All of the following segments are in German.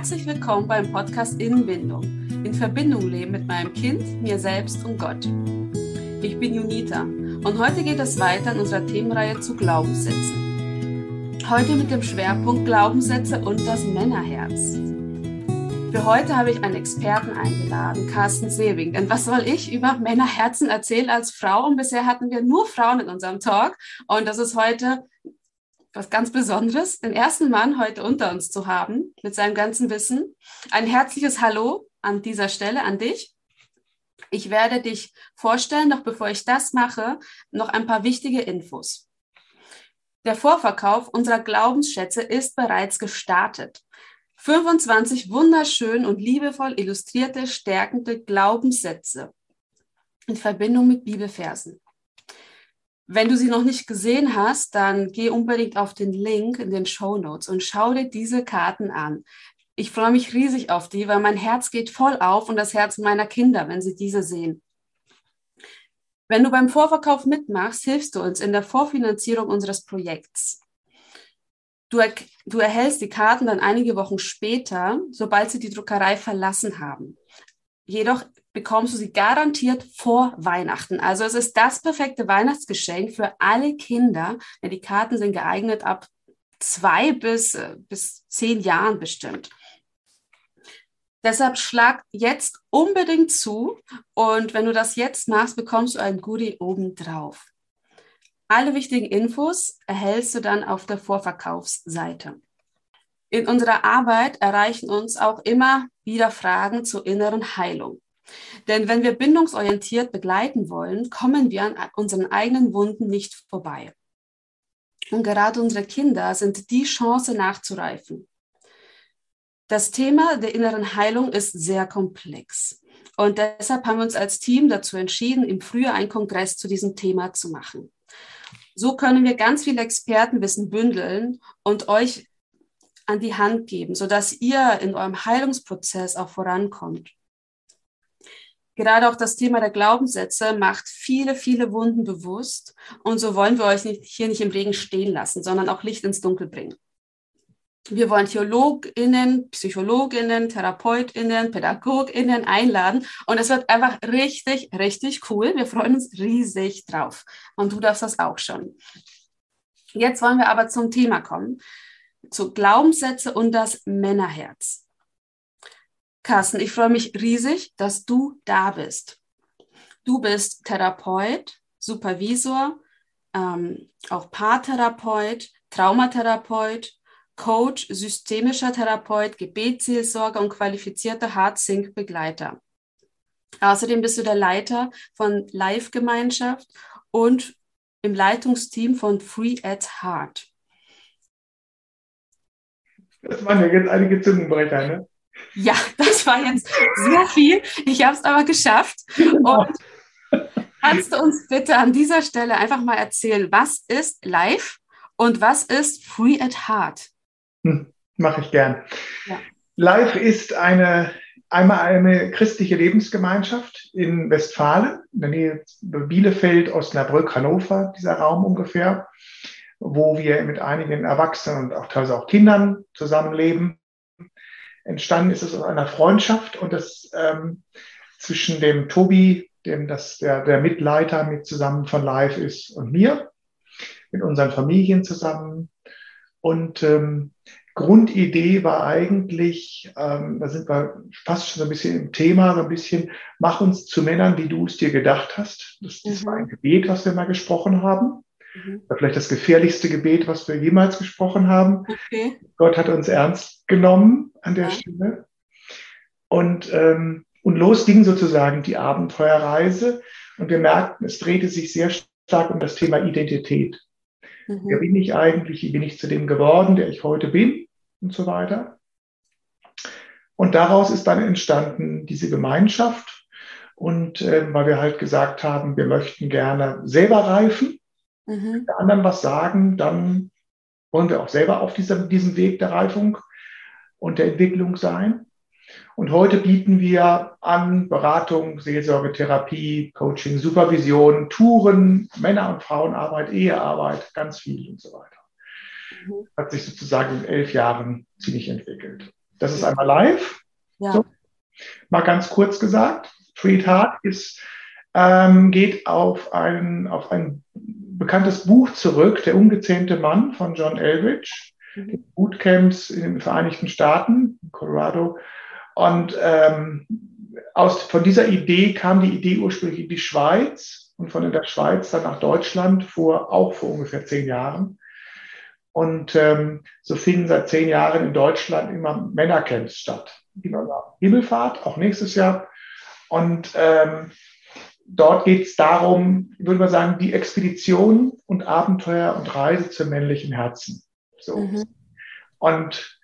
Herzlich willkommen beim Podcast Innenbindung. In Verbindung leben mit meinem Kind, mir selbst und Gott. Ich bin Junita und heute geht es weiter in unserer Themenreihe zu Glaubenssätzen. Heute mit dem Schwerpunkt Glaubenssätze und das Männerherz. Für heute habe ich einen Experten eingeladen, Carsten Sewing. Denn was soll ich über Männerherzen erzählen als Frau? Und bisher hatten wir nur Frauen in unserem Talk. Und das ist heute was ganz Besonderes, den ersten Mann heute unter uns zu haben mit seinem ganzen Wissen. Ein herzliches Hallo an dieser Stelle an dich. Ich werde dich vorstellen, doch bevor ich das mache, noch ein paar wichtige Infos. Der Vorverkauf unserer Glaubensschätze ist bereits gestartet. 25 wunderschön und liebevoll illustrierte, stärkende Glaubenssätze in Verbindung mit Bibelversen. Wenn du sie noch nicht gesehen hast, dann geh unbedingt auf den Link in den Show Notes und schau dir diese Karten an. Ich freue mich riesig auf die, weil mein Herz geht voll auf und das Herz meiner Kinder, wenn sie diese sehen. Wenn du beim Vorverkauf mitmachst, hilfst du uns in der Vorfinanzierung unseres Projekts. Du, er, du erhältst die Karten dann einige Wochen später, sobald sie die Druckerei verlassen haben. Jedoch bekommst du sie garantiert vor Weihnachten. Also es ist das perfekte Weihnachtsgeschenk für alle Kinder. Denn die Karten sind geeignet ab zwei bis, äh, bis zehn Jahren bestimmt. Deshalb schlag jetzt unbedingt zu und wenn du das jetzt machst, bekommst du ein Goodie obendrauf. Alle wichtigen Infos erhältst du dann auf der Vorverkaufsseite. In unserer Arbeit erreichen uns auch immer wieder Fragen zur inneren Heilung. Denn wenn wir bindungsorientiert begleiten wollen, kommen wir an unseren eigenen Wunden nicht vorbei. Und gerade unsere Kinder sind die Chance nachzureifen. Das Thema der inneren Heilung ist sehr komplex. Und deshalb haben wir uns als Team dazu entschieden, im Frühjahr einen Kongress zu diesem Thema zu machen. So können wir ganz viel Expertenwissen bündeln und euch an die Hand geben, sodass ihr in eurem Heilungsprozess auch vorankommt. Gerade auch das Thema der Glaubenssätze macht viele, viele Wunden bewusst. Und so wollen wir euch nicht, hier nicht im Regen stehen lassen, sondern auch Licht ins Dunkel bringen. Wir wollen TheologInnen, PsychologInnen, TherapeutInnen, PädagogInnen einladen. Und es wird einfach richtig, richtig cool. Wir freuen uns riesig drauf. Und du darfst das auch schon. Jetzt wollen wir aber zum Thema kommen. Zu Glaubenssätze und das Männerherz. Carsten, ich freue mich riesig, dass du da bist. Du bist Therapeut, Supervisor, ähm, auch Paartherapeut, Traumatherapeut, Coach, systemischer Therapeut, Gebetsseelsorger und qualifizierter Heart-Sync-Begleiter. Außerdem bist du der Leiter von Live-Gemeinschaft und im Leitungsteam von Free at Heart. Das waren ja jetzt einige Zungenbrecher, ne? Ja, das war jetzt sehr viel. Ich habe es aber geschafft. Genau. Und kannst du uns bitte an dieser Stelle einfach mal erzählen, was ist Live und was ist Free at Heart? Hm, Mache ich gern. Ja. Live ist eine einmal eine christliche Lebensgemeinschaft in Westfalen, in der Nähe Bielefeld, Osnabrück, Hannover, dieser Raum ungefähr, wo wir mit einigen Erwachsenen und auch teilweise auch Kindern zusammenleben entstanden ist es aus einer Freundschaft und das ähm, zwischen dem Tobi, dem das der, der Mitleiter mit zusammen von Live ist, und mir, mit unseren Familien zusammen. Und ähm, Grundidee war eigentlich, ähm, da sind wir fast schon so ein bisschen im Thema, so ein bisschen, mach uns zu Männern, wie du es dir gedacht hast. Das, das mhm. war ein Gebet, was wir mal gesprochen haben. Mhm. Vielleicht das gefährlichste Gebet, was wir jemals gesprochen haben. Okay. Gott hat uns ernst genommen an der ja. Stelle. Und, ähm, und los ging sozusagen die Abenteuerreise. Und wir merkten, es drehte sich sehr stark um das Thema Identität. Mhm. Wer bin ich eigentlich? Wie bin ich zu dem geworden, der ich heute bin? Und so weiter. Und daraus ist dann entstanden diese Gemeinschaft. Und äh, weil wir halt gesagt haben, wir möchten gerne selber reifen mhm. der anderen was sagen, dann wollen wir auch selber auf diesem, diesem Weg der Reifung und der Entwicklung sein. Und heute bieten wir an Beratung, Seelsorge, Therapie, Coaching, Supervision, Touren, Männer- und Frauenarbeit, Ehearbeit, ganz viel und so weiter. Mhm. Hat sich sozusagen in elf Jahren ziemlich entwickelt. Das ist einmal live. Ja. So. Mal ganz kurz gesagt. Treat Heart ist, ähm, geht auf ein, auf ein bekanntes Buch zurück, Der ungezähmte Mann von John Eldridge, mhm. Bootcamps in den Vereinigten Staaten, Colorado. Und ähm, aus, von dieser Idee kam die Idee ursprünglich in die Schweiz und von der Schweiz dann nach Deutschland vor, auch vor ungefähr zehn Jahren. Und ähm, so finden seit zehn Jahren in Deutschland immer Männercamps statt. Immer Himmelfahrt, auch nächstes Jahr. Und ähm, dort geht es darum, ich würde mal sagen, die Expedition und Abenteuer und Reise zum männlichen Herzen. So. Mhm. Und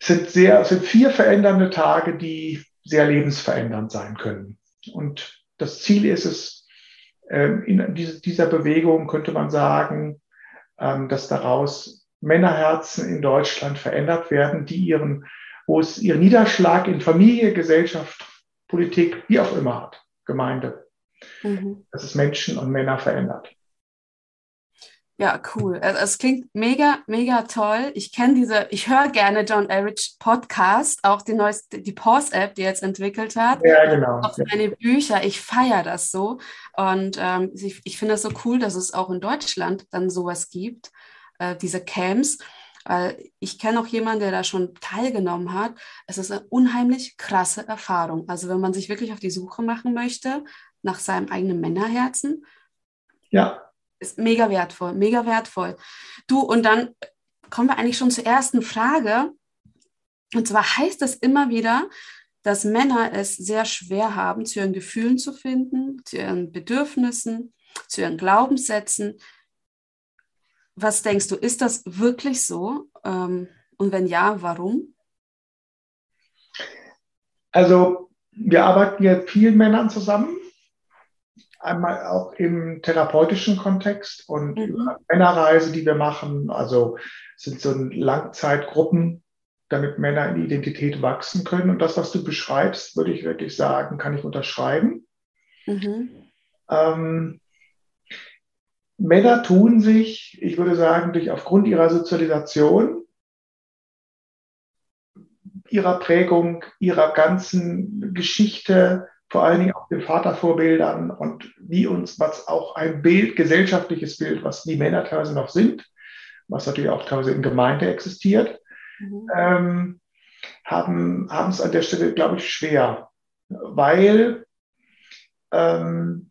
es sind sehr, es sind vier verändernde Tage, die sehr lebensverändernd sein können. Und das Ziel ist es, ähm, in dieser Bewegung könnte man sagen, ähm, dass daraus Männerherzen in Deutschland verändert werden, die ihren, wo es ihren Niederschlag in Familie, Gesellschaft, Politik, wie auch immer hat, Gemeinde, mhm. dass es Menschen und Männer verändert. Ja, cool. Also, es klingt mega, mega toll. Ich kenne diese, ich höre gerne John Erich Podcast, auch die neueste, die Pause-App, die er jetzt entwickelt hat. Ja, genau. Auch seine Bücher. Ich feiere das so. Und ähm, ich, ich finde es so cool, dass es auch in Deutschland dann sowas gibt, äh, diese Camps. Weil ich kenne auch jemanden, der da schon teilgenommen hat. Es ist eine unheimlich krasse Erfahrung. Also wenn man sich wirklich auf die Suche machen möchte nach seinem eigenen Männerherzen. Ja ist mega wertvoll, mega wertvoll. Du, und dann kommen wir eigentlich schon zur ersten Frage. Und zwar heißt es immer wieder, dass Männer es sehr schwer haben, zu ihren Gefühlen zu finden, zu ihren Bedürfnissen, zu ihren Glaubenssätzen. Was denkst du, ist das wirklich so? Ähm, und wenn ja, warum? Also wir arbeiten ja vielen Männern zusammen einmal auch im therapeutischen Kontext und mhm. über Männerreise, die wir machen. Also sind so Langzeitgruppen, damit Männer in die Identität wachsen können. Und das, was du beschreibst, würde ich wirklich sagen, kann ich unterschreiben. Mhm. Ähm, Männer tun sich, ich würde sagen, durch aufgrund ihrer Sozialisation, ihrer Prägung, ihrer ganzen Geschichte, vor allen Dingen auch den Vatervorbildern und wie uns, was auch ein Bild, gesellschaftliches Bild, was die Männer teilweise noch sind, was natürlich auch teilweise in Gemeinde existiert, mhm. ähm, haben, haben es an der Stelle, glaube ich, schwer, weil ähm,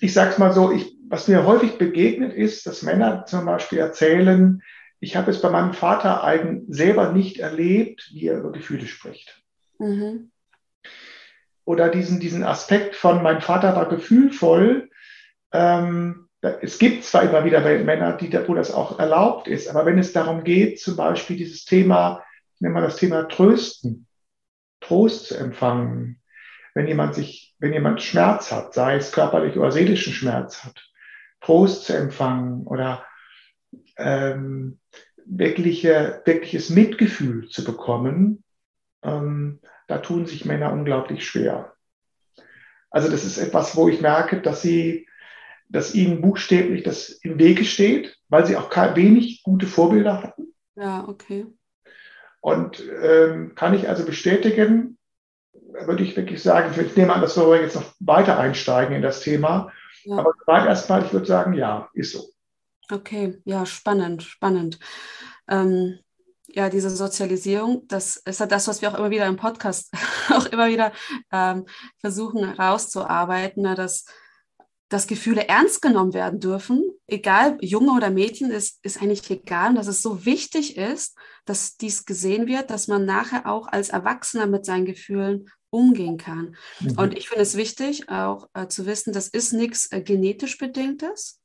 ich sage es mal so, ich, was mir häufig begegnet ist, dass Männer zum Beispiel erzählen, ich habe es bei meinem Vater eigen selber nicht erlebt, wie er über Gefühle spricht. Mhm oder diesen, diesen Aspekt von mein Vater war gefühlvoll. Ähm, es gibt zwar immer wieder Männer, die, wo das auch erlaubt ist, aber wenn es darum geht, zum Beispiel dieses Thema, nennen wir das Thema Trösten, Trost zu empfangen, wenn jemand sich, wenn jemand Schmerz hat, sei es körperlich oder seelischen Schmerz hat, Trost zu empfangen oder ähm, wirkliche, wirkliches Mitgefühl zu bekommen, ähm, da tun sich Männer unglaublich schwer. Also das ist etwas, wo ich merke, dass sie, dass ihnen buchstäblich das im Wege steht, weil sie auch wenig gute Vorbilder hatten. Ja, okay. Und ähm, kann ich also bestätigen, würde ich wirklich sagen, ich nehme an, dass wir jetzt noch weiter einsteigen in das Thema. Ja. Aber erstmal, ich würde sagen, ja, ist so. Okay, ja, spannend, spannend. Ähm, ja, diese Sozialisierung, das ist ja das, was wir auch immer wieder im Podcast auch immer wieder ähm, versuchen herauszuarbeiten, ne, dass, dass Gefühle ernst genommen werden dürfen, egal Junge oder Mädchen, ist, ist eigentlich egal, und dass es so wichtig ist, dass dies gesehen wird, dass man nachher auch als Erwachsener mit seinen Gefühlen umgehen kann. Mhm. Und ich finde es wichtig, auch äh, zu wissen, das ist nichts äh, genetisch bedingtes,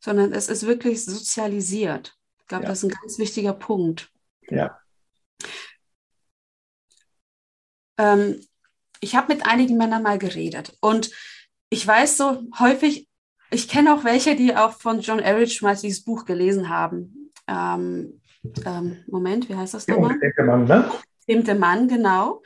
sondern es ist wirklich sozialisiert. Ich glaube, ja. das ist ein ganz wichtiger Punkt. Ja. Ähm, ich habe mit einigen Männern mal geredet und ich weiß so häufig, ich kenne auch welche, die auch von John Erich mal dieses Buch gelesen haben. Ähm, ähm, Moment, wie heißt das nochmal? Der Mann, ne? Der Mann, genau.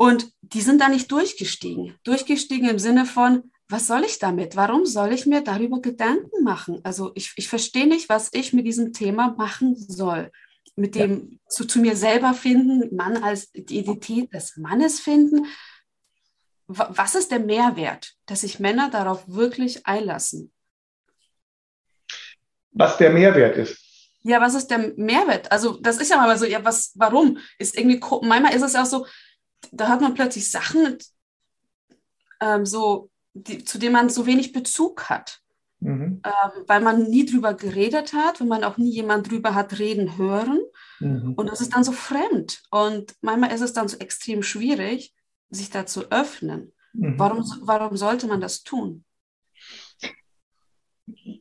Und die sind da nicht durchgestiegen. Durchgestiegen im Sinne von, was soll ich damit? Warum soll ich mir darüber Gedanken machen? Also ich, ich verstehe nicht, was ich mit diesem Thema machen soll mit dem ja. zu, zu mir selber finden, Mann als die Identität des Mannes finden. Was ist der Mehrwert, dass sich Männer darauf wirklich einlassen? Was der Mehrwert ist. Ja, was ist der Mehrwert? Also, das ist ja mal so, ja, was, warum? Ist irgendwie, manchmal ist es auch so, da hat man plötzlich Sachen, ähm, so, die, zu denen man so wenig Bezug hat. Mhm. Ähm, weil man nie drüber geredet hat, wenn man auch nie jemand drüber hat reden hören. Mhm. Und das ist dann so fremd. Und manchmal ist es dann so extrem schwierig, sich da zu öffnen. Mhm. Warum, warum sollte man das tun?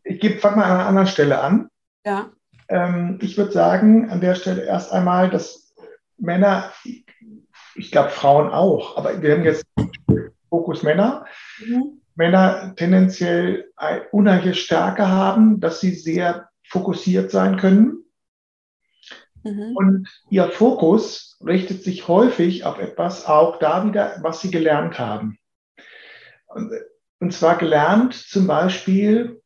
Ich fange mal an einer anderen Stelle an. Ja. Ähm, ich würde sagen, an der Stelle erst einmal, dass Männer, ich glaube Frauen auch, aber wir haben jetzt Fokus Männer. Mhm. Männer tendenziell eine unheimliche Stärke haben, dass sie sehr fokussiert sein können. Mhm. Und ihr Fokus richtet sich häufig auf etwas, auch da wieder, was sie gelernt haben. Und, zwar gelernt zum Beispiel,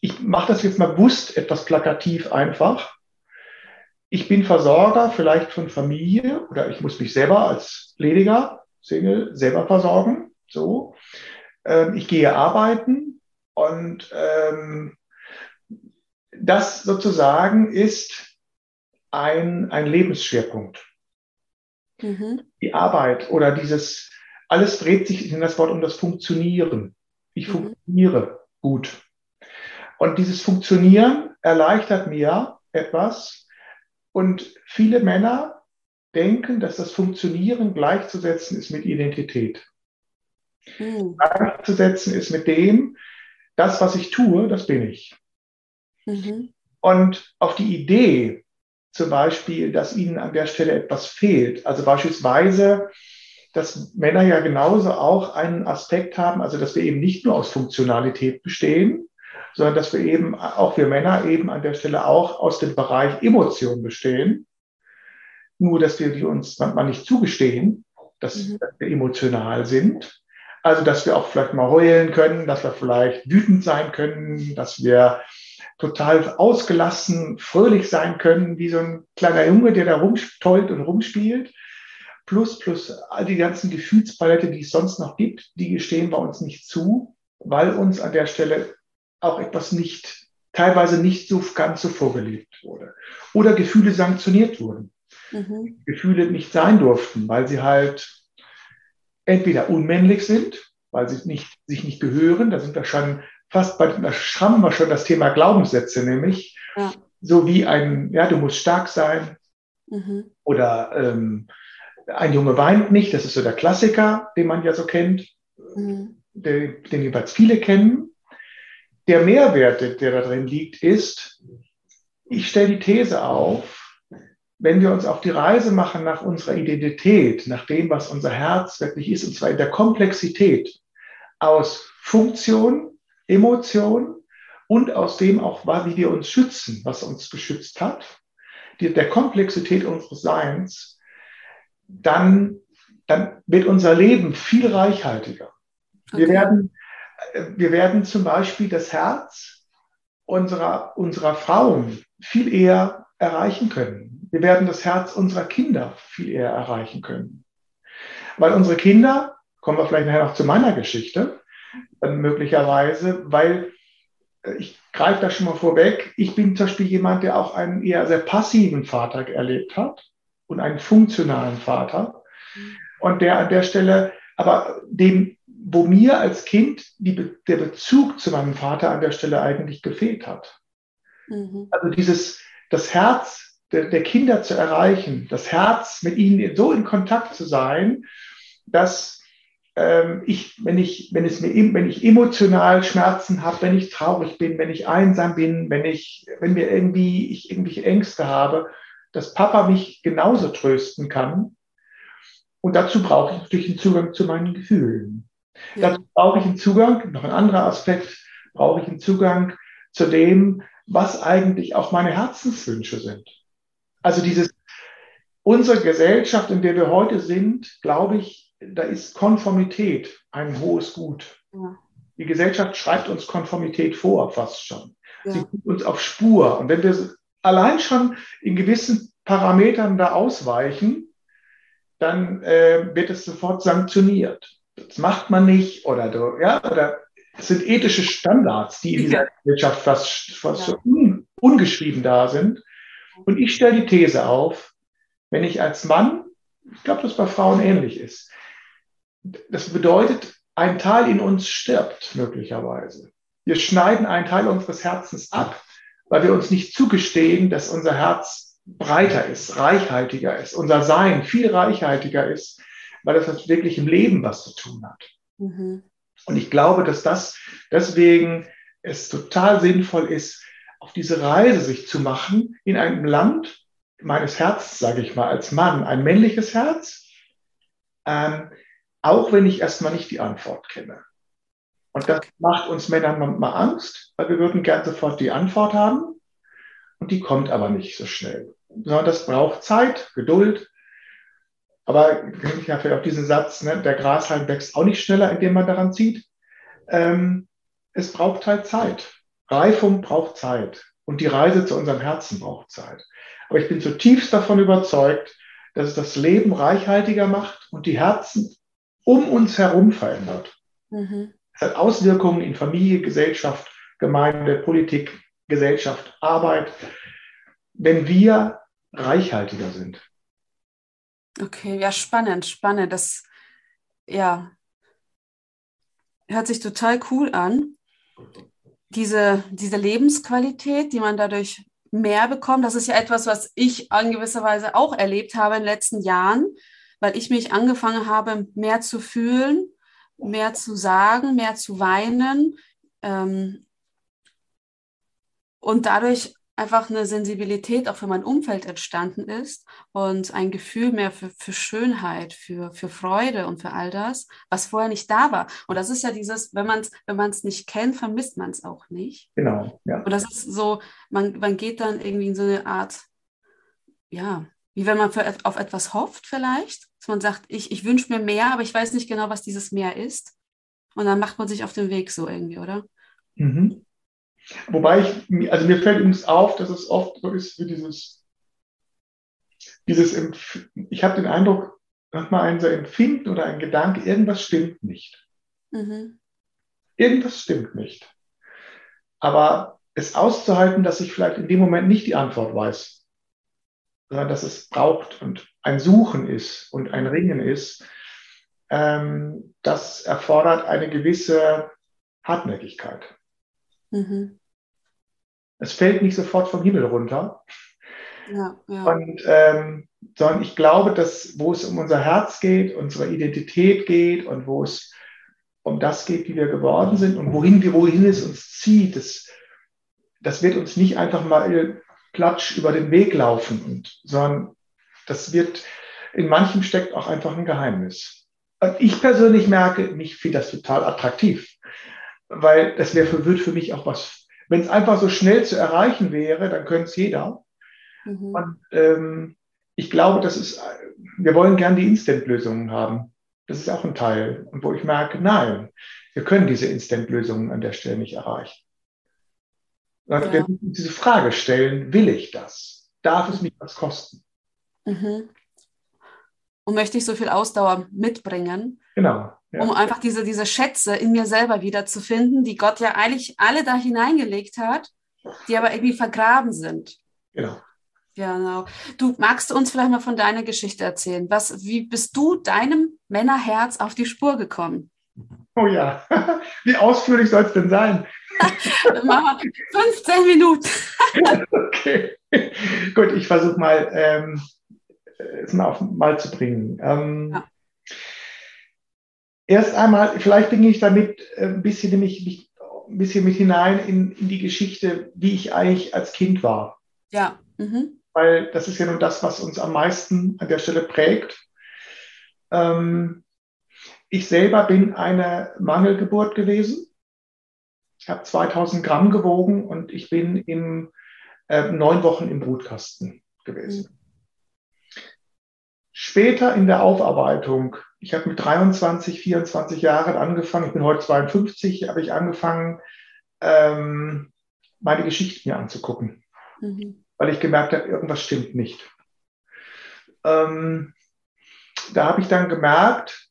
ich mache das jetzt mal bewusst etwas plakativ einfach. Ich bin Versorger vielleicht von Familie oder ich muss mich selber als lediger Single selber versorgen. So. Ähm, ich gehe arbeiten und ähm, das sozusagen ist ein, ein Lebensschwerpunkt. Mhm. Die Arbeit oder dieses, alles dreht sich in das Wort um das Funktionieren. Ich mhm. funktioniere gut. Und dieses Funktionieren erleichtert mir etwas. Und viele Männer denken, dass das Funktionieren gleichzusetzen ist mit Identität. Mhm. Gleichzusetzen ist mit dem, das, was ich tue, das bin ich. Mhm. Und auf die Idee, zum Beispiel, dass ihnen an der Stelle etwas fehlt, also beispielsweise, dass Männer ja genauso auch einen Aspekt haben, also dass wir eben nicht nur aus Funktionalität bestehen, sondern dass wir eben, auch wir Männer eben an der Stelle auch aus dem Bereich Emotion bestehen. Nur, dass wir die uns manchmal nicht zugestehen, dass, mhm. dass wir emotional sind. Also, dass wir auch vielleicht mal heulen können, dass wir vielleicht wütend sein können, dass wir total ausgelassen, fröhlich sein können, wie so ein kleiner Junge, der da rumtollt und rumspielt. Plus, plus all die ganzen Gefühlspalette, die es sonst noch gibt, die stehen bei uns nicht zu, weil uns an der Stelle auch etwas nicht, teilweise nicht so ganz so vorgelebt wurde. Oder Gefühle sanktioniert wurden. Mhm. Gefühle nicht sein durften, weil sie halt entweder unmännlich sind, weil sie nicht, sich nicht gehören. Da sind wir schon fast bei, da haben wir schon das Thema Glaubenssätze, nämlich ja. so wie ein, ja, du musst stark sein mhm. oder ähm, ein Junge weint nicht. Das ist so der Klassiker, den man ja so kennt, mhm. den, den jeweils viele kennen. Der Mehrwert, der da drin liegt, ist, ich stelle die These auf, wenn wir uns auf die Reise machen nach unserer Identität, nach dem, was unser Herz wirklich ist, und zwar in der Komplexität aus Funktion, Emotion und aus dem auch, wie wir uns schützen, was uns geschützt hat, der Komplexität unseres Seins, dann, dann wird unser Leben viel reichhaltiger. Okay. Wir, werden, wir werden zum Beispiel das Herz unserer, unserer Frauen viel eher erreichen können. Wir werden das Herz unserer Kinder viel eher erreichen können. Weil unsere Kinder, kommen wir vielleicht nachher noch zu meiner Geschichte, dann möglicherweise, weil äh, ich greife da schon mal vorweg, ich bin zum Beispiel jemand, der auch einen eher sehr passiven Vater erlebt hat und einen funktionalen Vater. Und der an der Stelle, aber dem, wo mir als Kind die, der Bezug zu meinem Vater an der Stelle eigentlich gefehlt hat. Mhm. Also dieses, das Herz der, der Kinder zu erreichen, das Herz mit ihnen so in Kontakt zu sein, dass ähm, ich, wenn ich, wenn es mir, wenn ich emotional Schmerzen habe, wenn ich traurig bin, wenn ich einsam bin, wenn ich, wenn mir irgendwie, ich irgendwelche Ängste habe, dass Papa mich genauso trösten kann. Und dazu brauche ich natürlich einen Zugang zu meinen Gefühlen. Ja. Dazu brauche ich einen Zugang, noch ein anderer Aspekt, brauche ich einen Zugang zu dem, was eigentlich auch meine Herzenswünsche sind. Also dieses, unsere Gesellschaft, in der wir heute sind, glaube ich, da ist Konformität ein hohes Gut. Ja. Die Gesellschaft schreibt uns Konformität vor, fast schon. Ja. Sie tut uns auf Spur. Und wenn wir allein schon in gewissen Parametern da ausweichen, dann äh, wird es sofort sanktioniert. Das macht man nicht oder du, ja, oder es sind ethische Standards, die in dieser Gesellschaft fast, fast ja. un, ungeschrieben da sind. Und ich stelle die These auf, wenn ich als Mann, ich glaube, dass bei Frauen ähnlich ist, das bedeutet, ein Teil in uns stirbt möglicherweise. Wir schneiden einen Teil unseres Herzens ab, weil wir uns nicht zugestehen, dass unser Herz breiter ist, reichhaltiger ist, unser Sein viel reichhaltiger ist, weil es wirklich im Leben was zu tun hat. Mhm. Und ich glaube, dass das deswegen es total sinnvoll ist, auf diese Reise sich zu machen in einem Land meines Herzens, sage ich mal, als Mann, ein männliches Herz, ähm, auch wenn ich erstmal nicht die Antwort kenne. Und das macht uns Männern manchmal Angst, weil wir würden gern sofort die Antwort haben. Und die kommt aber nicht so schnell. Sondern das braucht Zeit, Geduld. Aber ich habe ja auch diesen Satz, ne, der Grashalm wächst auch nicht schneller, indem man daran zieht. Ähm, es braucht halt Zeit. Reifung braucht Zeit. Und die Reise zu unserem Herzen braucht Zeit. Aber ich bin zutiefst davon überzeugt, dass es das Leben reichhaltiger macht und die Herzen um uns herum verändert. Mhm. Es hat Auswirkungen in Familie, Gesellschaft, Gemeinde, Politik, Gesellschaft, Arbeit, wenn wir reichhaltiger sind. Okay, ja, spannend, spannend. Das, ja, hört sich total cool an. Diese, diese Lebensqualität, die man dadurch mehr bekommt, das ist ja etwas, was ich in gewisser Weise auch erlebt habe in den letzten Jahren weil ich mich angefangen habe, mehr zu fühlen, mehr zu sagen, mehr zu weinen ähm, und dadurch einfach eine Sensibilität auch für mein Umfeld entstanden ist und ein Gefühl mehr für, für Schönheit, für, für Freude und für all das, was vorher nicht da war. Und das ist ja dieses, wenn man es wenn nicht kennt, vermisst man es auch nicht. Genau, ja. Und das ist so, man, man geht dann irgendwie in so eine Art, ja, wie wenn man für, auf etwas hofft vielleicht, dass man sagt, ich, ich wünsche mir mehr, aber ich weiß nicht genau, was dieses mehr ist. Und dann macht man sich auf den Weg so irgendwie, oder? Mhm. Wobei ich, also mir fällt übrigens auf, dass es oft so ist wie dieses, dieses, ich habe den Eindruck, manchmal ein so Empfinden oder ein Gedanke, irgendwas stimmt nicht. Mhm. Irgendwas stimmt nicht. Aber es auszuhalten, dass ich vielleicht in dem Moment nicht die Antwort weiß, sondern dass es braucht und ein Suchen ist und ein Ringen ist, ähm, das erfordert eine gewisse Hartnäckigkeit. Mhm. Es fällt nicht sofort vom Himmel runter. Ja, ja. Und, ähm, sondern ich glaube, dass wo es um unser Herz geht, unsere Identität geht und wo es um das geht, wie wir geworden sind und wohin, wohin es uns zieht, das, das wird uns nicht einfach mal platsch über den Weg laufen, und, sondern das wird, in manchem steckt auch einfach ein Geheimnis. Und ich persönlich merke, mich finde das total attraktiv, weil das wäre für, wird für mich auch was, wenn es einfach so schnell zu erreichen wäre, dann könnte es jeder. Mhm. Und ähm, ich glaube, das ist, wir wollen gern die Instant-Lösungen haben. Das ist auch ein Teil. Und wo ich merke, nein, wir können diese Instant-Lösungen an der Stelle nicht erreichen. Ja. Wir müssen diese Frage stellen, will ich das? Darf es mich was kosten? Mhm. Und möchte ich so viel Ausdauer mitbringen? Genau. Ja. Um einfach diese, diese Schätze in mir selber wiederzufinden, die Gott ja eigentlich alle da hineingelegt hat, die aber irgendwie vergraben sind. Genau. Genau. Du magst du uns vielleicht mal von deiner Geschichte erzählen? Was, wie bist du deinem Männerherz auf die Spur gekommen? Oh ja, wie ausführlich soll es denn sein? Machen wir 15 Minuten. okay. Gut, ich versuche mal, ähm, es mal, auf, mal zu bringen. Ähm, ja. Erst einmal, vielleicht bringe ich damit äh, ein bisschen, nämlich, ein bisschen mit hinein in, in die Geschichte, wie ich eigentlich als Kind war. Ja. Mhm. Weil das ist ja nun das, was uns am meisten an der Stelle prägt. Ähm, ich selber bin eine Mangelgeburt gewesen. Ich habe 2000 Gramm gewogen und ich bin in äh, neun Wochen im Brutkasten gewesen. Später in der Aufarbeitung, ich habe mit 23, 24 Jahren angefangen, ich bin heute 52, habe ich angefangen, ähm, meine Geschichte mir anzugucken. Mhm. weil ich gemerkt habe, irgendwas stimmt nicht. Ähm, da habe ich dann gemerkt,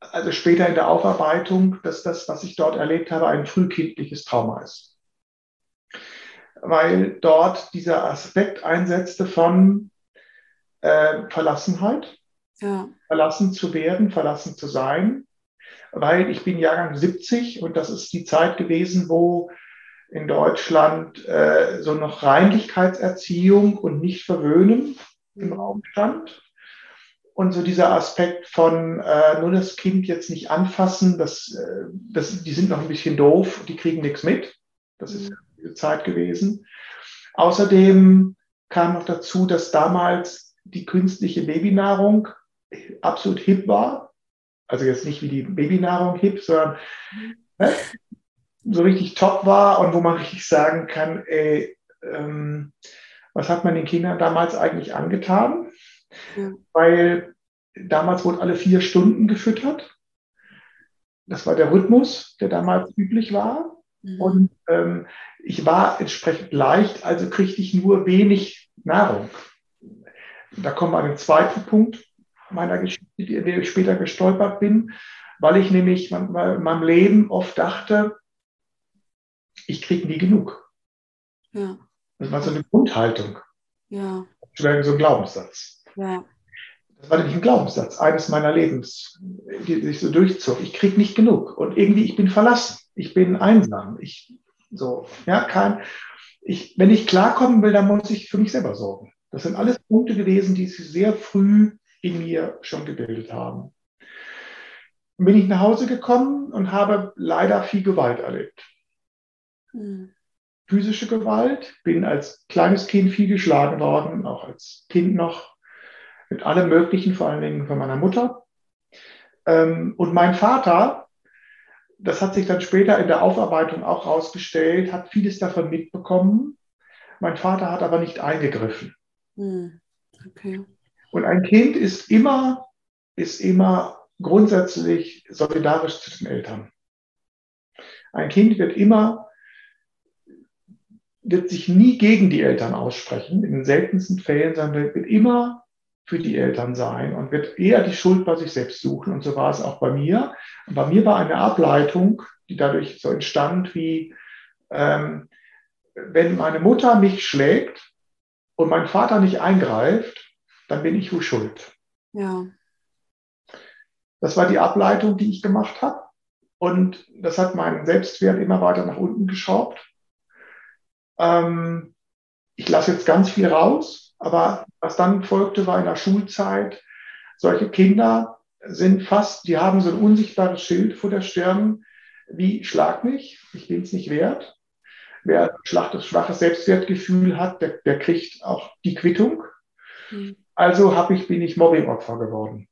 also später in der Aufarbeitung, dass das, was ich dort erlebt habe, ein frühkindliches Trauma ist. Weil dort dieser Aspekt einsetzte von äh, Verlassenheit, ja. verlassen zu werden, verlassen zu sein, weil ich bin Jahrgang 70 und das ist die Zeit gewesen, wo in Deutschland äh, so noch Reinlichkeitserziehung und nicht verwöhnen im mhm. Raum stand. Und so dieser Aspekt von äh, nur das Kind jetzt nicht anfassen, das, äh, das, die sind noch ein bisschen doof, die kriegen nichts mit. Das ist mhm. diese Zeit gewesen. Außerdem kam noch dazu, dass damals die künstliche Babynahrung absolut hip war. Also jetzt nicht wie die Babynahrung hip, sondern ne, so richtig top war und wo man richtig sagen kann, ey, ähm, was hat man den Kindern damals eigentlich angetan? Ja. Weil damals wurde alle vier Stunden gefüttert. Das war der Rhythmus, der damals üblich war. Mhm. Und ähm, ich war entsprechend leicht, also kriegte ich nur wenig Nahrung. Da kommen wir an den zweiten Punkt meiner Geschichte, in der ich später gestolpert bin, weil ich nämlich in meinem Leben oft dachte, ich kriege nie genug. Ja. Das war so eine Grundhaltung. Ja. Das wäre so ein Glaubenssatz. Ja. Das war nämlich ein Glaubenssatz eines meiner Lebens, die sich so durchzog. Ich kriege nicht genug. Und irgendwie, ich bin verlassen. Ich bin einsam. Ich, so, ja, kein, ich, wenn ich klarkommen will, dann muss ich für mich selber sorgen. Das sind alles Punkte gewesen, die sich sehr früh in mir schon gebildet haben. Bin ich nach Hause gekommen und habe leider viel Gewalt erlebt. Mhm. Physische Gewalt, bin als kleines Kind viel geschlagen worden, auch als Kind noch mit allem Möglichen, vor allen Dingen von meiner Mutter. Ähm, und mein Vater, das hat sich dann später in der Aufarbeitung auch herausgestellt, hat vieles davon mitbekommen. Mein Vater hat aber nicht eingegriffen. Hm, okay. Und ein Kind ist immer, ist immer grundsätzlich solidarisch zu den Eltern. Ein Kind wird immer wird sich nie gegen die Eltern aussprechen, in den seltensten Fällen, sondern wird immer für die Eltern sein und wird eher die Schuld bei sich selbst suchen. Und so war es auch bei mir. Und bei mir war eine Ableitung, die dadurch so entstand, wie ähm, wenn meine Mutter mich schlägt und mein Vater nicht eingreift, dann bin ich wohl schuld. Ja. Das war die Ableitung, die ich gemacht habe. Und das hat meinen Selbstwert immer weiter nach unten geschraubt. Ähm, ich lasse jetzt ganz viel raus, aber was dann folgte, war in der Schulzeit, solche Kinder sind fast, die haben so ein unsichtbares Schild vor der Stirn, wie schlag mich, ich bin es nicht wert. Wer das schwache Selbstwertgefühl hat, der, der kriegt auch die Quittung. Mhm. Also hab ich, bin ich Mobbingopfer geworden,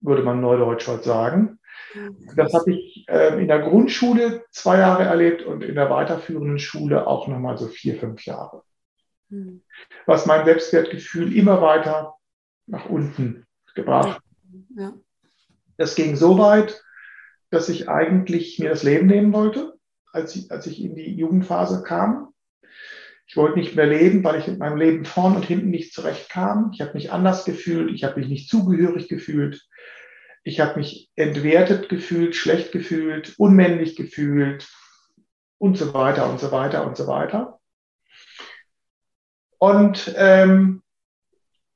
würde man neudeutsch heute sagen. Das habe ich äh, in der Grundschule zwei Jahre erlebt und in der weiterführenden Schule auch nochmal so vier, fünf Jahre. Mhm. Was mein Selbstwertgefühl immer weiter nach unten gebracht. Ja. Das ging so weit, dass ich eigentlich mir das Leben nehmen wollte, als ich, als ich in die Jugendphase kam. Ich wollte nicht mehr leben, weil ich mit meinem Leben vorn und hinten nicht zurechtkam. Ich habe mich anders gefühlt, ich habe mich nicht zugehörig gefühlt. Ich habe mich entwertet gefühlt, schlecht gefühlt, unmännlich gefühlt und so weiter und so weiter und so weiter. Und ähm,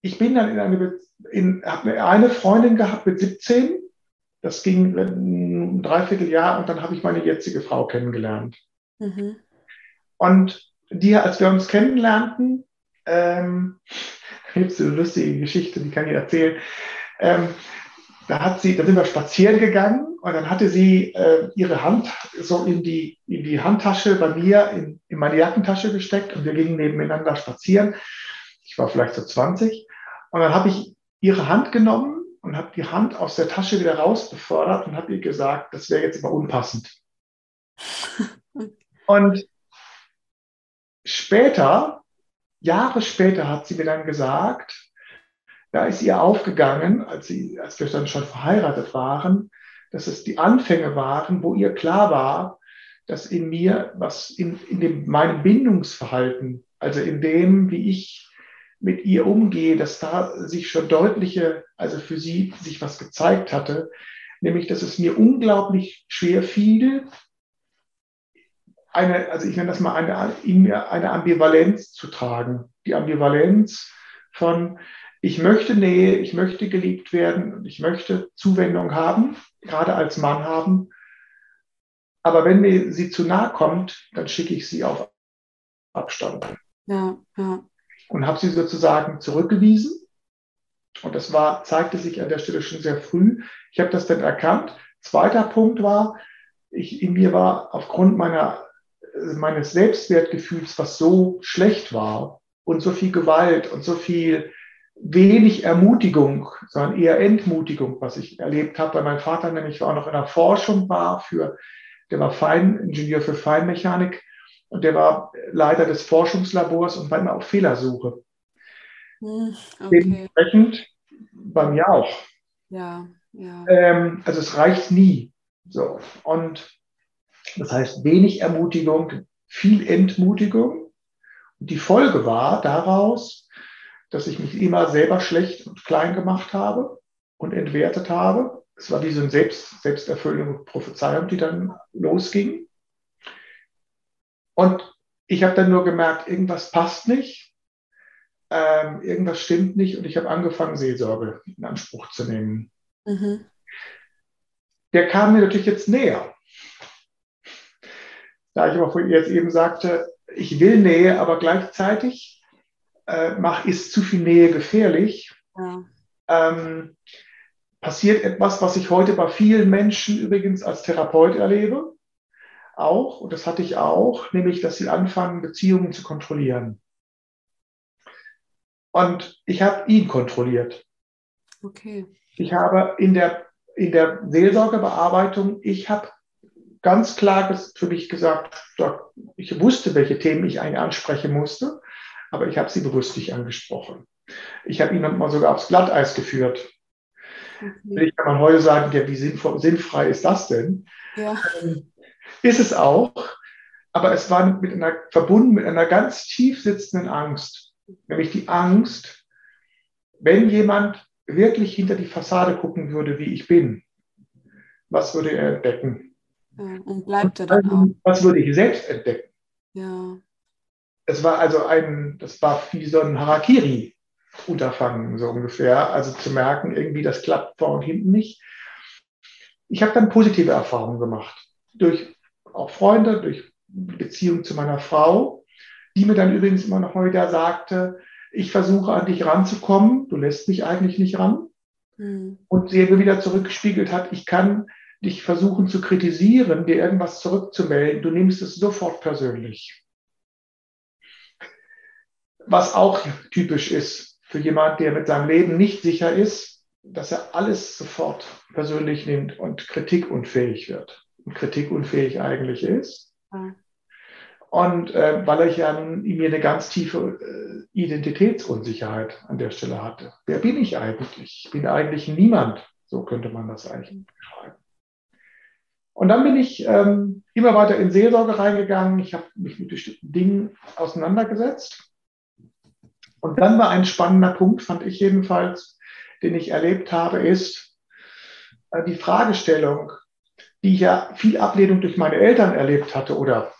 ich bin dann in eine, in, habe eine Freundin gehabt mit 17. Das ging ein Dreivierteljahr und dann habe ich meine jetzige Frau kennengelernt. Mhm. Und die, als wir uns kennenlernten, ähm, gibt es eine lustige Geschichte, die kann ich erzählen. Ähm, da hat sie, da sind wir spazieren gegangen und dann hatte sie äh, ihre Hand so in die, in die Handtasche bei mir, in, in meine Jackentasche gesteckt und wir gingen nebeneinander spazieren. Ich war vielleicht so 20 und dann habe ich ihre Hand genommen und habe die Hand aus der Tasche wieder raus befördert und habe ihr gesagt, das wäre jetzt aber unpassend. und später, Jahre später hat sie mir dann gesagt, da ist ihr aufgegangen, als, sie, als wir dann schon verheiratet waren, dass es die Anfänge waren, wo ihr klar war, dass in mir, was in, in dem, meinem Bindungsverhalten Also in dem, wie ich mit ihr umgehe, dass da sich schon deutliche, also für sie sich was gezeigt hatte, nämlich dass es mir unglaublich schwer fiel, eine, also ich nenne das mal eine, in mir eine Ambivalenz zu tragen. Die Ambivalenz von, ich möchte Nähe, ich möchte geliebt werden und ich möchte Zuwendung haben, gerade als Mann haben. Aber wenn mir sie zu nahe kommt, dann schicke ich sie auf Abstand. Ja, ja. Und habe sie sozusagen zurückgewiesen. Und das war, zeigte sich an der Stelle schon sehr früh. Ich habe das dann erkannt. Zweiter Punkt war, ich, in mir war aufgrund meiner meines Selbstwertgefühls, was so schlecht war und so viel Gewalt und so viel wenig Ermutigung, sondern eher Entmutigung, was ich erlebt habe, weil mein Vater nämlich auch noch in der Forschung war für, der war Feiningenieur für Feinmechanik und der war Leiter des Forschungslabors und war immer auf Fehlersuche. Hm, okay. Dementsprechend bei mir auch. Ja, ja. Ähm, also es reicht nie. So. Und das heißt, wenig Ermutigung, viel Entmutigung. Und die Folge war daraus, dass ich mich immer selber schlecht und klein gemacht habe und entwertet habe. Es war wie so eine Selbst, selbsterfüllende Prophezeiung, die dann losging. Und ich habe dann nur gemerkt, irgendwas passt nicht, ähm, irgendwas stimmt nicht und ich habe angefangen, Seelsorge in Anspruch zu nehmen. Mhm. Der kam mir natürlich jetzt näher. Da ich aber jetzt eben sagte, ich will Nähe, aber gleichzeitig äh, mach, ist zu viel Nähe gefährlich, ja. ähm, passiert etwas, was ich heute bei vielen Menschen übrigens als Therapeut erlebe. Auch, und das hatte ich auch, nämlich, dass sie anfangen, Beziehungen zu kontrollieren. Und ich habe ihn kontrolliert. Okay. Ich habe in der, in der Seelsorgebearbeitung, ich habe ganz klar für mich gesagt, ich wusste, welche Themen ich eigentlich ansprechen musste, aber ich habe sie bewusst nicht angesprochen. Ich habe ihn mal sogar aufs Glatteis geführt. Okay. Ich kann man heute sagen, ja, wie sinnvoll, sinnfrei ist das denn? Ja. Ähm, ist es auch, aber es war mit einer, verbunden mit einer ganz tief sitzenden Angst, nämlich die Angst, wenn jemand wirklich hinter die Fassade gucken würde, wie ich bin, was würde er entdecken? und bleibt er dann auch. Was würde ich selbst entdecken? Ja. Es war also ein, das war wie so ein Harakiri-Unterfangen, so ungefähr. Also zu merken, irgendwie, das klappt vor und hinten nicht. Ich habe dann positive Erfahrungen gemacht. Durch auch Freunde, durch Beziehung zu meiner Frau, die mir dann übrigens immer noch mal wieder sagte, ich versuche an dich ranzukommen, du lässt mich eigentlich nicht ran. Mhm. Und sie mir wieder zurückgespiegelt hat, ich kann dich versuchen zu kritisieren, dir irgendwas zurückzumelden, du nimmst es sofort persönlich. Was auch typisch ist für jemand, der mit seinem Leben nicht sicher ist, dass er alles sofort persönlich nimmt und kritikunfähig wird. Kritikunfähig eigentlich ist. Ja. Und äh, weil ich ja in mir eine ganz tiefe äh, Identitätsunsicherheit an der Stelle hatte. Wer bin ich eigentlich? Ich bin eigentlich niemand. So könnte man das eigentlich beschreiben. Und dann bin ich ähm, immer weiter in Seelsorge reingegangen. Ich habe mich mit bestimmten Dingen auseinandergesetzt. Und dann war ein spannender Punkt, fand ich jedenfalls, den ich erlebt habe, ist äh, die Fragestellung, die ich ja viel Ablehnung durch meine Eltern erlebt hatte oder,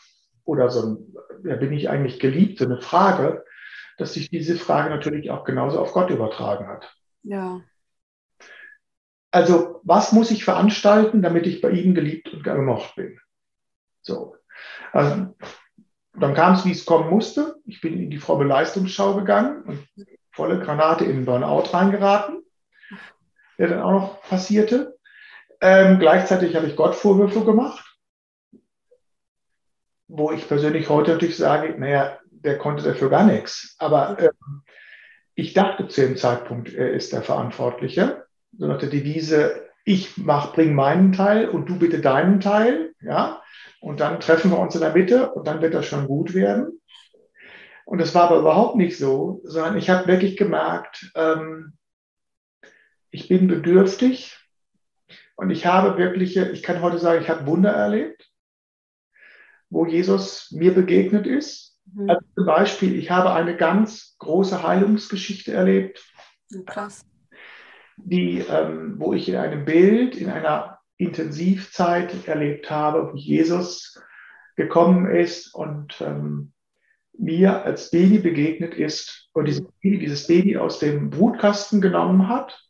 oder so ein, ja, bin ich eigentlich geliebt, so eine Frage, dass sich diese Frage natürlich auch genauso auf Gott übertragen hat. Ja. Also, was muss ich veranstalten, damit ich bei ihm geliebt und gemocht bin? So. Also, dann kam es, wie es kommen musste. Ich bin in die fromme Leistungsschau gegangen und volle Granate in den Burnout reingeraten, der dann auch noch passierte. Ähm, gleichzeitig habe ich Gott Vorwürfe gemacht, wo ich persönlich heute natürlich sage, naja, der konnte dafür gar nichts. Aber ähm, ich dachte zu dem Zeitpunkt, er ist der Verantwortliche so nach der Devise, ich mach, bring meinen Teil und du bitte deinen Teil, ja. Und dann treffen wir uns in der Mitte und dann wird das schon gut werden. Und das war aber überhaupt nicht so, sondern ich habe wirklich gemerkt, ähm, ich bin bedürftig und ich habe wirkliche, ich kann heute sagen, ich habe Wunder erlebt, wo Jesus mir begegnet ist Mhm. Also zum Beispiel, ich habe eine ganz große Heilungsgeschichte erlebt. Krass. Die, ähm, wo ich in einem Bild, in einer Intensivzeit erlebt habe, wo Jesus gekommen ist und ähm, mir als Baby begegnet ist und dieses Baby, dieses Baby aus dem Brutkasten genommen hat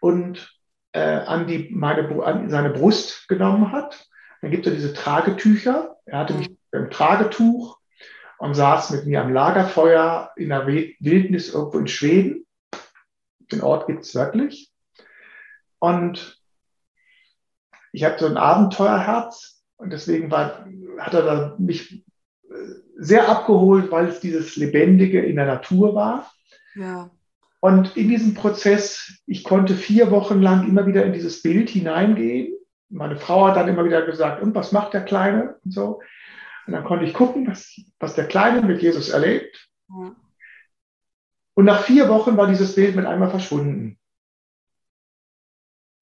und äh, an, die, meine, an seine Brust genommen hat. Dann gibt es diese Tragetücher. Er hatte mich im Tragetuch und saß mit mir am Lagerfeuer in der Wildnis irgendwo in Schweden. Den Ort gibt es wirklich. Und ich habe so ein Abenteuerherz und deswegen war, hat er da mich äh, sehr abgeholt, weil es dieses Lebendige in der Natur war. Ja. Und in diesem Prozess, ich konnte vier Wochen lang immer wieder in dieses Bild hineingehen. Meine Frau hat dann immer wieder gesagt, und was macht der Kleine und so. Und dann konnte ich gucken, was, was der Kleine mit Jesus erlebt. Ja. Und nach vier Wochen war dieses Bild mit einmal verschwunden.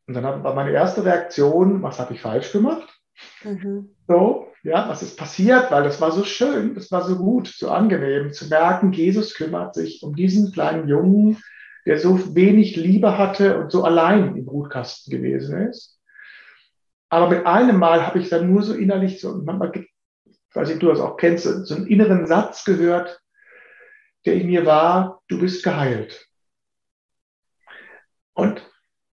Und dann war meine erste Reaktion, was habe ich falsch gemacht? Mhm. So, ja, was ist passiert? Weil das war so schön, das war so gut, so angenehm zu merken, Jesus kümmert sich um diesen kleinen Jungen, der so wenig Liebe hatte und so allein im Brutkasten gewesen ist. Aber mit einem Mal habe ich dann nur so innerlich so, manchmal, ich weiß nicht, du das auch kennst, so einen inneren Satz gehört, der in mir war, du bist geheilt. Und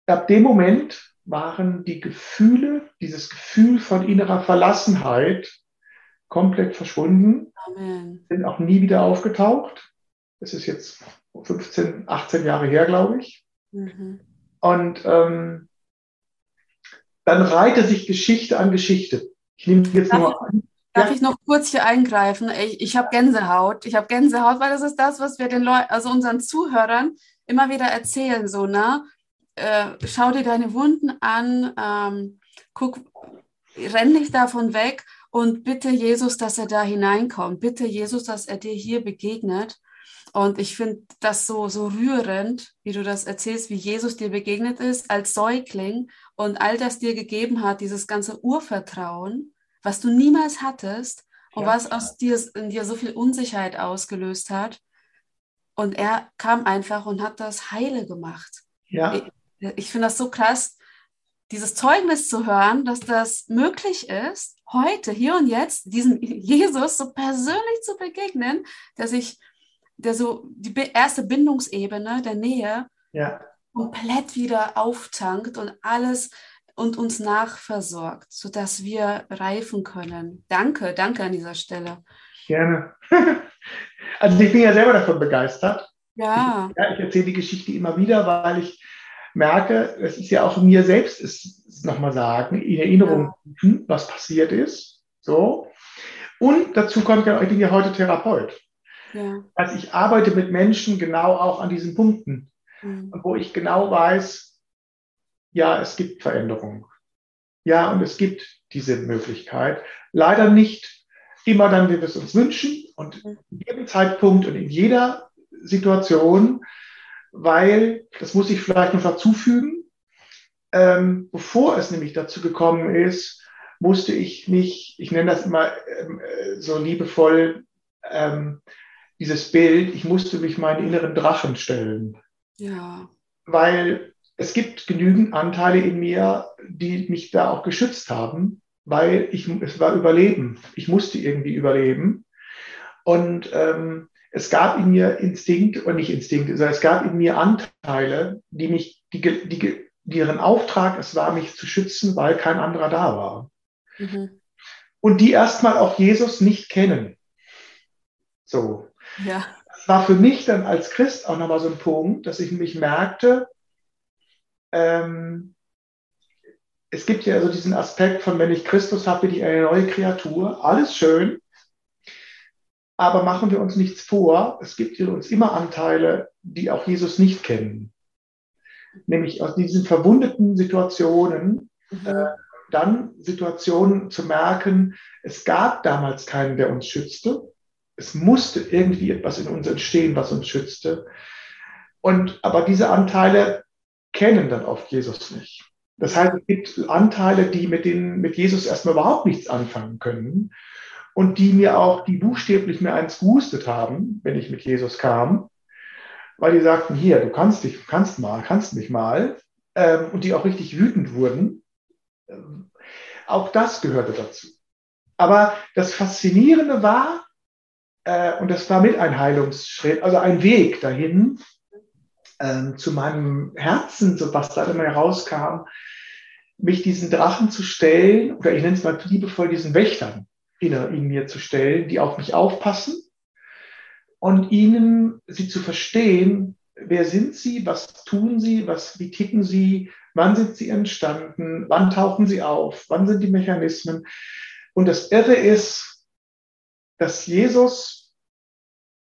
ab dem Moment waren die Gefühle, dieses Gefühl von innerer Verlassenheit komplett verschwunden, Amen. sind auch nie wieder aufgetaucht. Das ist jetzt 15, 18 Jahre her, glaube ich. Mhm. Und ähm, dann reihte sich Geschichte an Geschichte. Ich nehme jetzt darf nur an. Darf ja. ich noch kurz hier eingreifen? Ich, ich habe Gänsehaut. Ich habe Gänsehaut, weil das ist das, was wir den Leuten, also unseren Zuhörern immer wieder erzählen, so, ne? Äh, schau dir deine Wunden an, ähm, guck, renn nicht davon weg und bitte Jesus, dass er da hineinkommt. Bitte Jesus, dass er dir hier begegnet. Und ich finde das so, so rührend, wie du das erzählst, wie Jesus dir begegnet ist als Säugling und all das dir gegeben hat, dieses ganze Urvertrauen, was du niemals hattest und ja. was aus dir, in dir so viel Unsicherheit ausgelöst hat. Und er kam einfach und hat das heile gemacht. Ja. Ich, ich finde das so krass, dieses Zeugnis zu hören, dass das möglich ist, heute, hier und jetzt, diesem Jesus so persönlich zu begegnen, der sich, der so die erste Bindungsebene der Nähe ja. komplett wieder auftankt und alles und uns nachversorgt, sodass wir reifen können. Danke, danke an dieser Stelle. Gerne. Also ich bin ja selber davon begeistert. Ja. Ich, ja, ich erzähle die Geschichte immer wieder, weil ich merke, es ist ja auch mir selbst, ist nochmal sagen, in Erinnerung, ja. was passiert ist. So. Und dazu kommt ja, ich bin ja heute Therapeut. Ja. Also ich arbeite mit Menschen genau auch an diesen Punkten, mhm. wo ich genau weiß, ja, es gibt Veränderung. Ja, und es gibt diese Möglichkeit. Leider nicht immer dann, wie wir es uns wünschen und mhm. in jedem Zeitpunkt und in jeder Situation weil, das muss ich vielleicht noch dazu fügen, ähm, bevor es nämlich dazu gekommen ist, musste ich mich, ich nenne das immer ähm, äh, so liebevoll, ähm, dieses Bild, ich musste mich meinen inneren Drachen stellen. Ja. Weil es gibt genügend Anteile in mir, die mich da auch geschützt haben, weil ich, es war Überleben. Ich musste irgendwie überleben. Und ähm, es gab in mir Instinkt, und nicht Instinkt, sondern es gab in mir Anteile, die mich, die, die, deren Auftrag es war, mich zu schützen, weil kein anderer da war. Mhm. Und die erstmal auch Jesus nicht kennen. So. Ja. Das war für mich dann als Christ auch nochmal so ein Punkt, dass ich mich merkte, ähm, es gibt ja so diesen Aspekt von, wenn ich Christus habe, bin ich eine neue Kreatur. Alles schön. Aber machen wir uns nichts vor, es gibt in uns immer Anteile, die auch Jesus nicht kennen. Nämlich aus diesen verwundeten Situationen, mhm. äh, dann Situationen zu merken, es gab damals keinen, der uns schützte. Es musste irgendwie etwas in uns entstehen, was uns schützte. Und, aber diese Anteile kennen dann oft Jesus nicht. Das heißt, es gibt Anteile, die mit, den, mit Jesus erstmal überhaupt nichts anfangen können und die mir auch, die buchstäblich mir eins gehustet haben, wenn ich mit Jesus kam, weil die sagten, hier, du kannst dich, kannst mal, kannst mich mal, ähm, und die auch richtig wütend wurden. Ähm, auch das gehörte dazu. Aber das Faszinierende war, äh, und das war mit ein Heilungsschritt, also ein Weg dahin, äh, zu meinem Herzen, so was da immer herauskam, mich diesen Drachen zu stellen, oder ich nenne es mal liebevoll diesen Wächtern in, in mir zu stellen, die auf mich aufpassen und ihnen sie zu verstehen, wer sind sie, was tun sie, was, wie ticken sie, wann sind sie entstanden, wann tauchen sie auf, wann sind die Mechanismen. Und das Irre ist, dass Jesus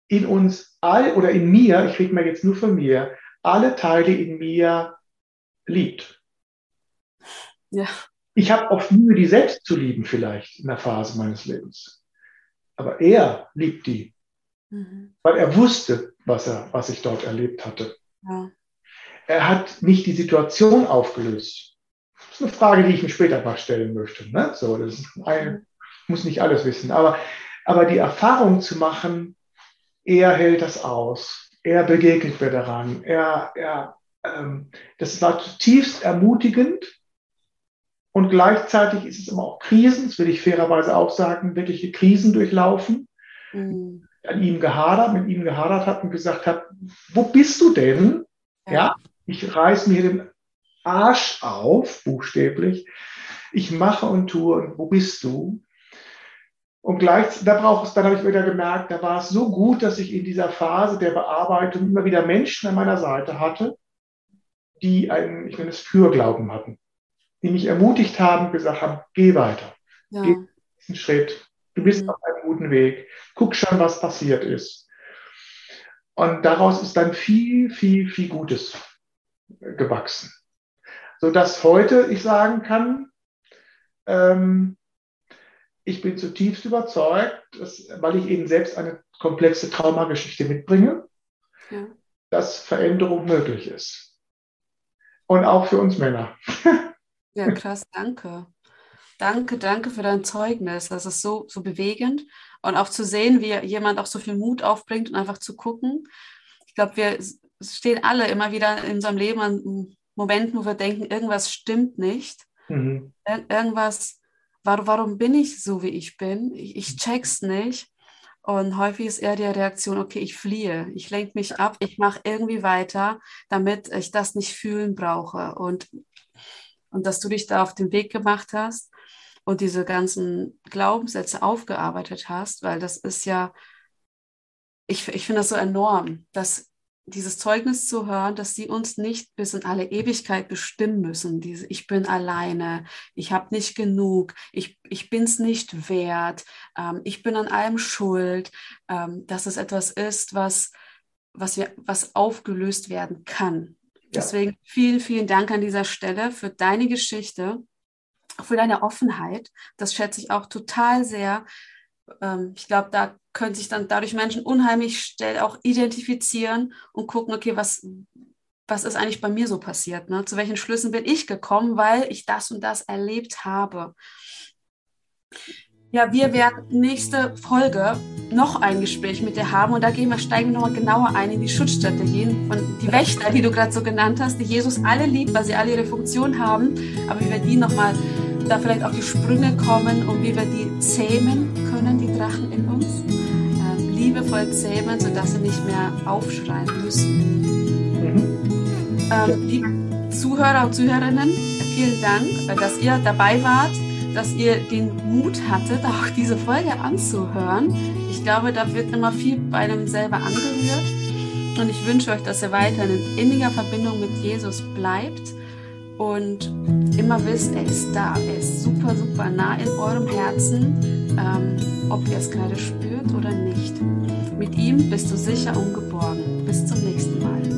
in uns all oder in mir, ich rede mal jetzt nur von mir, alle Teile in mir liebt. Ja. Ich habe oft Mühe, die selbst zu lieben, vielleicht in der Phase meines Lebens. Aber er liebt die, mhm. weil er wusste, was, er, was ich dort erlebt hatte. Ja. Er hat nicht die Situation aufgelöst. Das ist eine Frage, die ich mir später mal stellen möchte. Ne? So, das ist ein, muss nicht alles wissen. Aber, aber die Erfahrung zu machen, er hält das aus. Er begegnet mir daran. Er, er, ähm, das war zutiefst ermutigend und gleichzeitig ist es immer auch Krisen, das will ich fairerweise auch sagen, wirkliche Krisen durchlaufen. Mhm. An ihm gehadert, mit ihm gehadert hat und gesagt hat, wo bist du denn? Ja, ja ich reiß mir den Arsch auf, buchstäblich. Ich mache und tue und wo bist du? Und gleich, da braucht es, dann habe ich wieder gemerkt, da war es so gut, dass ich in dieser Phase der Bearbeitung immer wieder Menschen an meiner Seite hatte, die einen, ich nenne es Fürglauben hatten die mich ermutigt haben, gesagt haben, geh weiter. Ja. Geh einen Schritt. Du bist mhm. auf einem guten Weg. Guck schon, was passiert ist. Und daraus ist dann viel, viel, viel Gutes gewachsen. Sodass heute ich sagen kann, ähm, ich bin zutiefst überzeugt, dass, weil ich eben selbst eine komplexe Traumageschichte mitbringe, ja. dass Veränderung möglich ist. Und auch für uns Männer. Ja, krass, danke. Danke, danke für dein Zeugnis. Das ist so, so bewegend. Und auch zu sehen, wie jemand auch so viel Mut aufbringt und einfach zu gucken. Ich glaube, wir stehen alle immer wieder in unserem Leben an Momenten, wo wir denken, irgendwas stimmt nicht. Mhm. Ir irgendwas, warum, warum bin ich so, wie ich bin? Ich, ich check's nicht. Und häufig ist eher die Reaktion, okay, ich fliehe, ich lenke mich ab, ich mache irgendwie weiter, damit ich das nicht fühlen brauche. Und und dass du dich da auf den Weg gemacht hast und diese ganzen Glaubenssätze aufgearbeitet hast, weil das ist ja, ich, ich finde das so enorm, dass dieses Zeugnis zu hören, dass sie uns nicht bis in alle Ewigkeit bestimmen müssen. Diese, ich bin alleine, ich habe nicht genug, ich, ich bin es nicht wert, ähm, ich bin an allem schuld, ähm, dass es etwas ist, was, was, wir, was aufgelöst werden kann. Deswegen vielen, vielen Dank an dieser Stelle für deine Geschichte, für deine Offenheit. Das schätze ich auch total sehr. Ähm, ich glaube, da können sich dann dadurch Menschen unheimlich schnell auch identifizieren und gucken, okay, was, was ist eigentlich bei mir so passiert? Ne? Zu welchen Schlüssen bin ich gekommen, weil ich das und das erlebt habe. Ja, wir werden nächste Folge noch ein Gespräch mit dir haben und da gehen wir, steigen wir nochmal genauer ein in die Schutzstrategien und die Wächter, die du gerade so genannt hast, die Jesus alle liebt, weil sie alle ihre Funktion haben, aber wie wir die nochmal da vielleicht auf die Sprünge kommen und wie wir die zähmen können, die Drachen in uns, äh, liebevoll zähmen, sodass sie nicht mehr aufschreien müssen. Mhm. Ähm, liebe Zuhörer und Zuhörerinnen, vielen Dank, dass ihr dabei wart dass ihr den Mut hattet, auch diese Folge anzuhören. Ich glaube, da wird immer viel bei einem selber angerührt. Und ich wünsche euch, dass ihr weiter in inniger Verbindung mit Jesus bleibt und immer wisst, er ist da. Er ist super, super nah in eurem Herzen, ähm, ob ihr es gerade spürt oder nicht. Mit ihm bist du sicher und geborgen. Bis zum nächsten Mal.